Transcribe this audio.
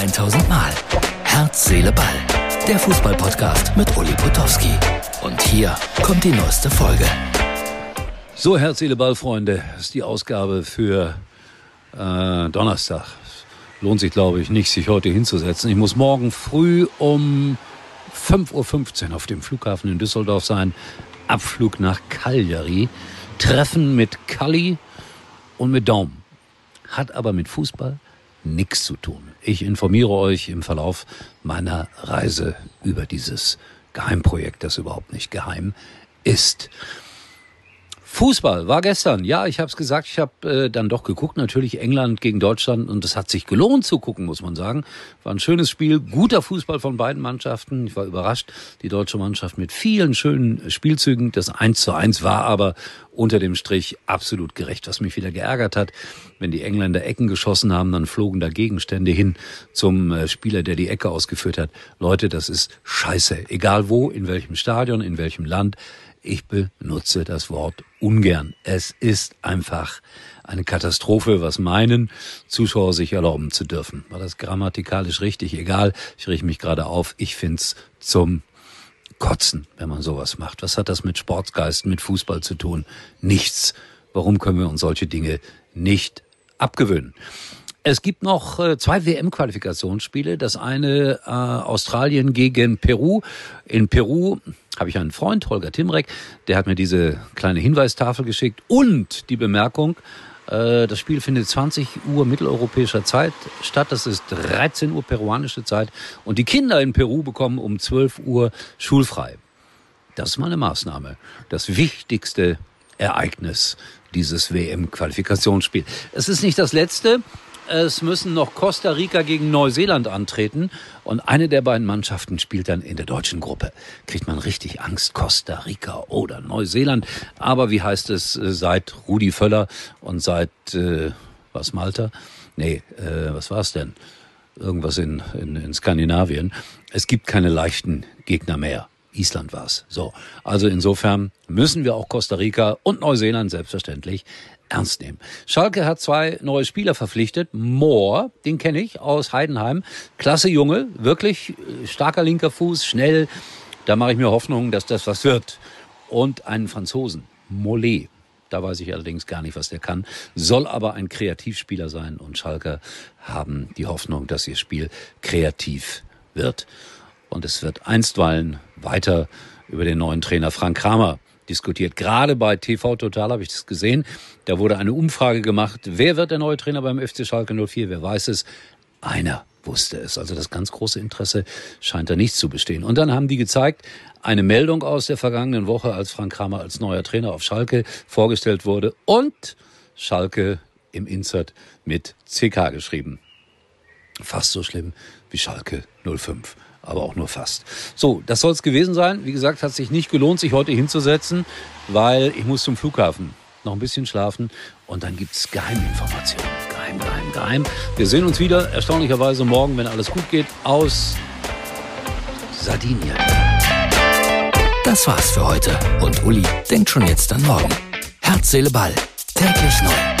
1000 Mal. Herz, Seele, Ball. Der Fußballpodcast mit Uli Potowski. Und hier kommt die neueste Folge. So, Herz, Seele, Ball, Freunde. Ist die Ausgabe für äh, Donnerstag. Lohnt sich, glaube ich, nicht, sich heute hinzusetzen. Ich muss morgen früh um 5.15 Uhr auf dem Flughafen in Düsseldorf sein. Abflug nach Cagliari. Treffen mit Kalli und mit Daum. Hat aber mit Fußball nichts zu tun. Ich informiere euch im Verlauf meiner Reise über dieses Geheimprojekt, das überhaupt nicht geheim ist. Fußball war gestern. Ja, ich habe es gesagt, ich habe äh, dann doch geguckt. Natürlich England gegen Deutschland und es hat sich gelohnt zu gucken, muss man sagen. War ein schönes Spiel, guter Fußball von beiden Mannschaften. Ich war überrascht, die deutsche Mannschaft mit vielen schönen Spielzügen. Das 1 zu 1 war aber unter dem Strich absolut gerecht. Was mich wieder geärgert hat, wenn die Engländer Ecken geschossen haben, dann flogen da Gegenstände hin zum äh, Spieler, der die Ecke ausgeführt hat. Leute, das ist scheiße. Egal wo, in welchem Stadion, in welchem Land. Ich benutze das Wort ungern. Es ist einfach eine Katastrophe, was meinen Zuschauer sich erlauben zu dürfen. War das grammatikalisch richtig? Egal, ich richte mich gerade auf. Ich find's zum Kotzen, wenn man sowas macht. Was hat das mit Sportsgeist, mit Fußball zu tun? Nichts. Warum können wir uns solche Dinge nicht abgewöhnen? Es gibt noch äh, zwei WM-Qualifikationsspiele. Das eine äh, Australien gegen Peru. In Peru habe ich einen Freund, Holger Timrek, der hat mir diese kleine Hinweistafel geschickt und die Bemerkung, äh, das Spiel findet 20 Uhr mitteleuropäischer Zeit statt. Das ist 13 Uhr peruanische Zeit. Und die Kinder in Peru bekommen um 12 Uhr schulfrei. Das ist mal eine Maßnahme. Das wichtigste Ereignis dieses WM-Qualifikationsspiel. Es ist nicht das letzte. Es müssen noch Costa Rica gegen Neuseeland antreten. Und eine der beiden Mannschaften spielt dann in der deutschen Gruppe. Kriegt man richtig Angst, Costa Rica oder Neuseeland. Aber wie heißt es äh, seit Rudi Völler und seit, äh, was, Malta? Nee, äh, was war's denn? Irgendwas in, in, in Skandinavien. Es gibt keine leichten Gegner mehr. Island war's. So. Also insofern müssen wir auch Costa Rica und Neuseeland selbstverständlich ernst nehmen. Schalke hat zwei neue Spieler verpflichtet. Moore, den kenne ich aus Heidenheim. Klasse Junge, wirklich äh, starker linker Fuß, schnell. Da mache ich mir Hoffnung, dass das was wird. Und einen Franzosen, Mollet. Da weiß ich allerdings gar nicht, was der kann. Soll aber ein Kreativspieler sein. Und Schalke haben die Hoffnung, dass ihr Spiel kreativ wird. Und es wird einstweilen weiter über den neuen Trainer Frank Kramer diskutiert. Gerade bei TV Total habe ich das gesehen. Da wurde eine Umfrage gemacht. Wer wird der neue Trainer beim FC Schalke 04? Wer weiß es? Einer wusste es. Also das ganz große Interesse scheint da nicht zu bestehen. Und dann haben die gezeigt, eine Meldung aus der vergangenen Woche, als Frank Kramer als neuer Trainer auf Schalke vorgestellt wurde und Schalke im Insert mit CK geschrieben. Fast so schlimm wie Schalke 05 aber auch nur fast. So, das soll es gewesen sein. Wie gesagt, hat sich nicht gelohnt, sich heute hinzusetzen, weil ich muss zum Flughafen noch ein bisschen schlafen und dann gibt's Geheiminformationen. Geheim, geheim, geheim. Wir sehen uns wieder, erstaunlicherweise morgen, wenn alles gut geht, aus Sardinien. Das war's für heute und Uli denkt schon jetzt an morgen. Herz, Seele, Ball. Täglich neu.